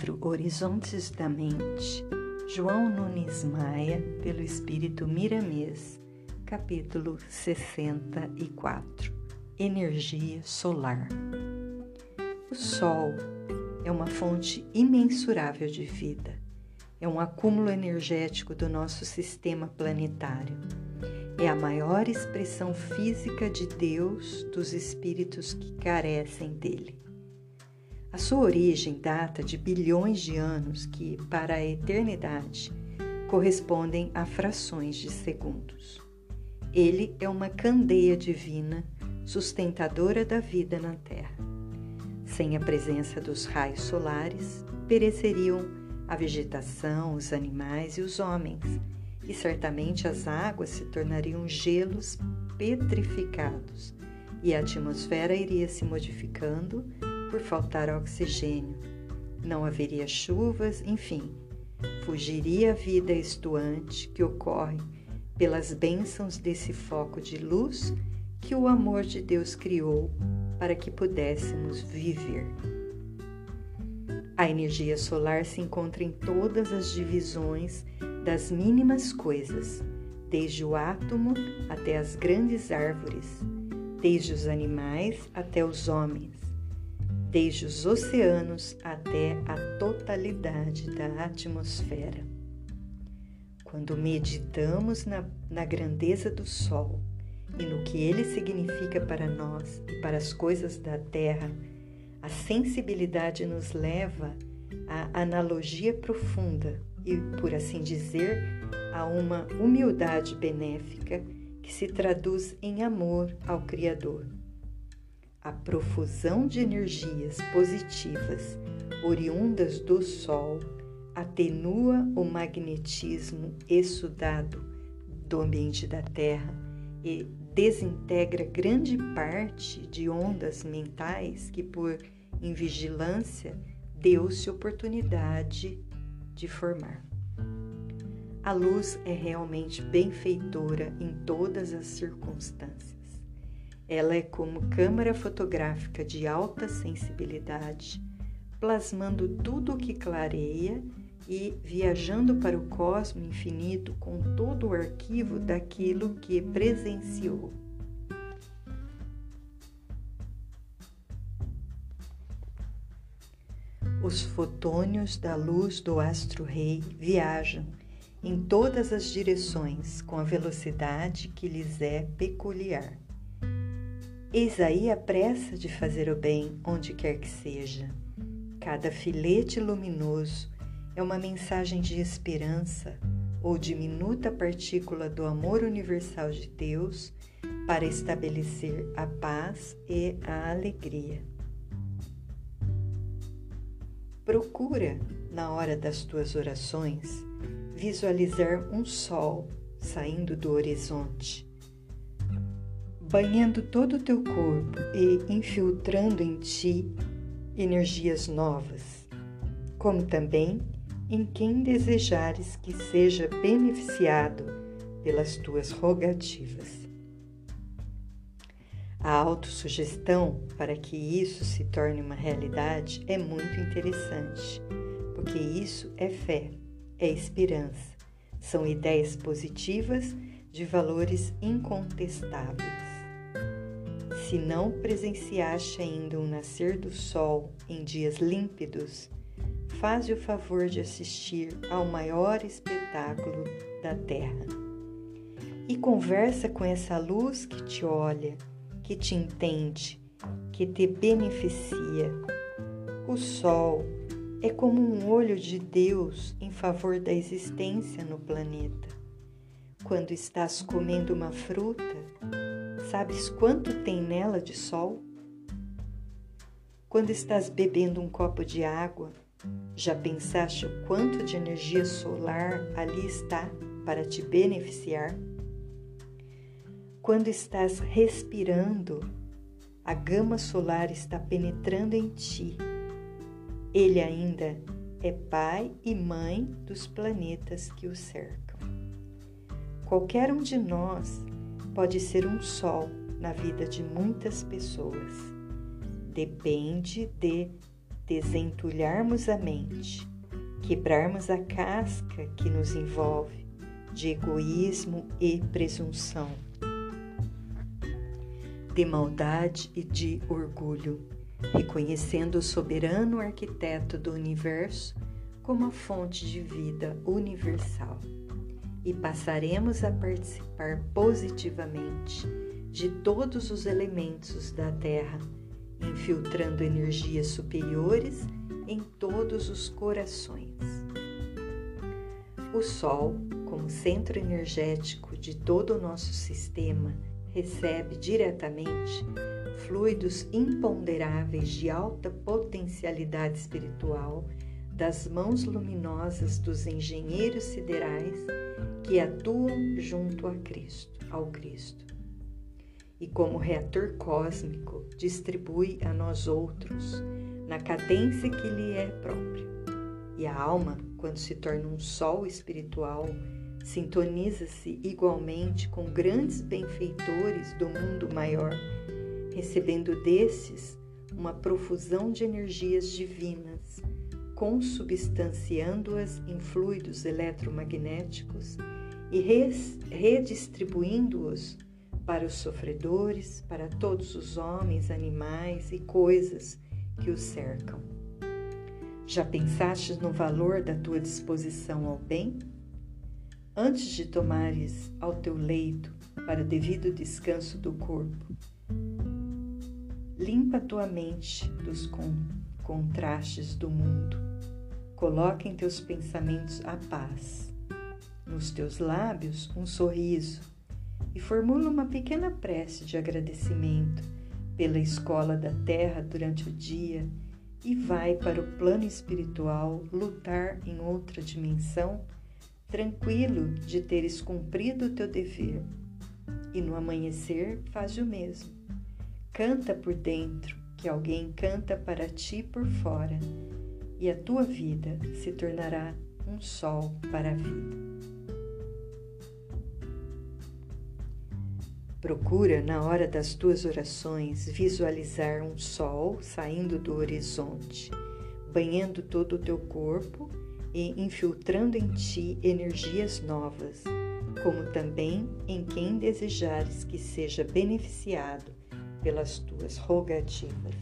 livro Horizontes da Mente, João Nunes Maia, pelo Espírito Miramês, capítulo 64 Energia Solar. O Sol é uma fonte imensurável de vida, é um acúmulo energético do nosso sistema planetário. É a maior expressão física de Deus dos espíritos que carecem dele. A sua origem data de bilhões de anos que, para a eternidade, correspondem a frações de segundos. Ele é uma candeia divina, sustentadora da vida na Terra. Sem a presença dos raios solares, pereceriam a vegetação, os animais e os homens, e certamente as águas se tornariam gelos petrificados, e a atmosfera iria se modificando por faltar oxigênio. Não haveria chuvas, enfim, fugiria a vida estuante que ocorre pelas bênçãos desse foco de luz que o amor de Deus criou para que pudéssemos viver. A energia solar se encontra em todas as divisões das mínimas coisas, desde o átomo até as grandes árvores, desde os animais até os homens desde os oceanos até a totalidade da atmosfera. Quando meditamos na, na grandeza do Sol e no que ele significa para nós e para as coisas da Terra, a sensibilidade nos leva à analogia profunda e, por assim dizer, a uma humildade benéfica que se traduz em amor ao Criador. A profusão de energias positivas oriundas do Sol atenua o magnetismo exudado do ambiente da Terra e desintegra grande parte de ondas mentais que, por invigilância, deu-se oportunidade de formar. A luz é realmente benfeitora em todas as circunstâncias. Ela é como câmara fotográfica de alta sensibilidade, plasmando tudo o que clareia e viajando para o cosmo infinito com todo o arquivo daquilo que presenciou. Os fotônios da luz do astro-rei viajam em todas as direções com a velocidade que lhes é peculiar. Eis aí a pressa de fazer o bem onde quer que seja. Cada filete luminoso é uma mensagem de esperança ou diminuta partícula do amor universal de Deus para estabelecer a paz e a alegria. Procura, na hora das tuas orações, visualizar um sol saindo do horizonte banhando todo o teu corpo e infiltrando em ti energias novas, como também em quem desejares que seja beneficiado pelas tuas rogativas. A autossugestão para que isso se torne uma realidade é muito interessante, porque isso é fé, é esperança, são ideias positivas de valores incontestáveis. Se não presenciaste ainda um nascer do sol em dias límpidos, faze o favor de assistir ao maior espetáculo da terra. E conversa com essa luz que te olha, que te entende, que te beneficia. O sol é como um olho de Deus em favor da existência no planeta. Quando estás comendo uma fruta, Sabes quanto tem nela de sol? Quando estás bebendo um copo de água, já pensaste o quanto de energia solar ali está para te beneficiar? Quando estás respirando, a gama solar está penetrando em ti. Ele ainda é pai e mãe dos planetas que o cercam. Qualquer um de nós pode ser um sol na vida de muitas pessoas. Depende de desentulharmos a mente, quebrarmos a casca que nos envolve de egoísmo e presunção, de maldade e de orgulho, reconhecendo o soberano arquiteto do universo como a fonte de vida universal. E passaremos a participar positivamente de todos os elementos da Terra infiltrando energias superiores em todos os corações. O Sol, como centro energético de todo o nosso sistema, recebe diretamente fluidos imponderáveis de alta potencialidade espiritual das mãos luminosas dos engenheiros siderais que atuam junto a Cristo, ao Cristo e, como reator cósmico, distribui a nós outros na cadência que lhe é própria. E a alma, quando se torna um sol espiritual, sintoniza-se igualmente com grandes benfeitores do mundo maior, recebendo desses uma profusão de energias divinas, consubstanciando-as em fluidos eletromagnéticos e redistribuindo-os para os sofredores, para todos os homens, animais e coisas que os cercam. Já pensaste no valor da tua disposição ao bem? Antes de tomares ao teu leito para o devido descanso do corpo, limpa tua mente dos contrastes do mundo. Coloca em teus pensamentos a paz. Nos teus lábios um sorriso e formula uma pequena prece de agradecimento pela escola da terra durante o dia e vai para o plano espiritual lutar em outra dimensão, tranquilo de teres cumprido o teu dever. E no amanhecer faz o mesmo. Canta por dentro, que alguém canta para ti por fora, e a tua vida se tornará um sol para a vida. Procura, na hora das tuas orações, visualizar um sol saindo do horizonte, banhando todo o teu corpo e infiltrando em ti energias novas, como também em quem desejares que seja beneficiado pelas tuas rogativas.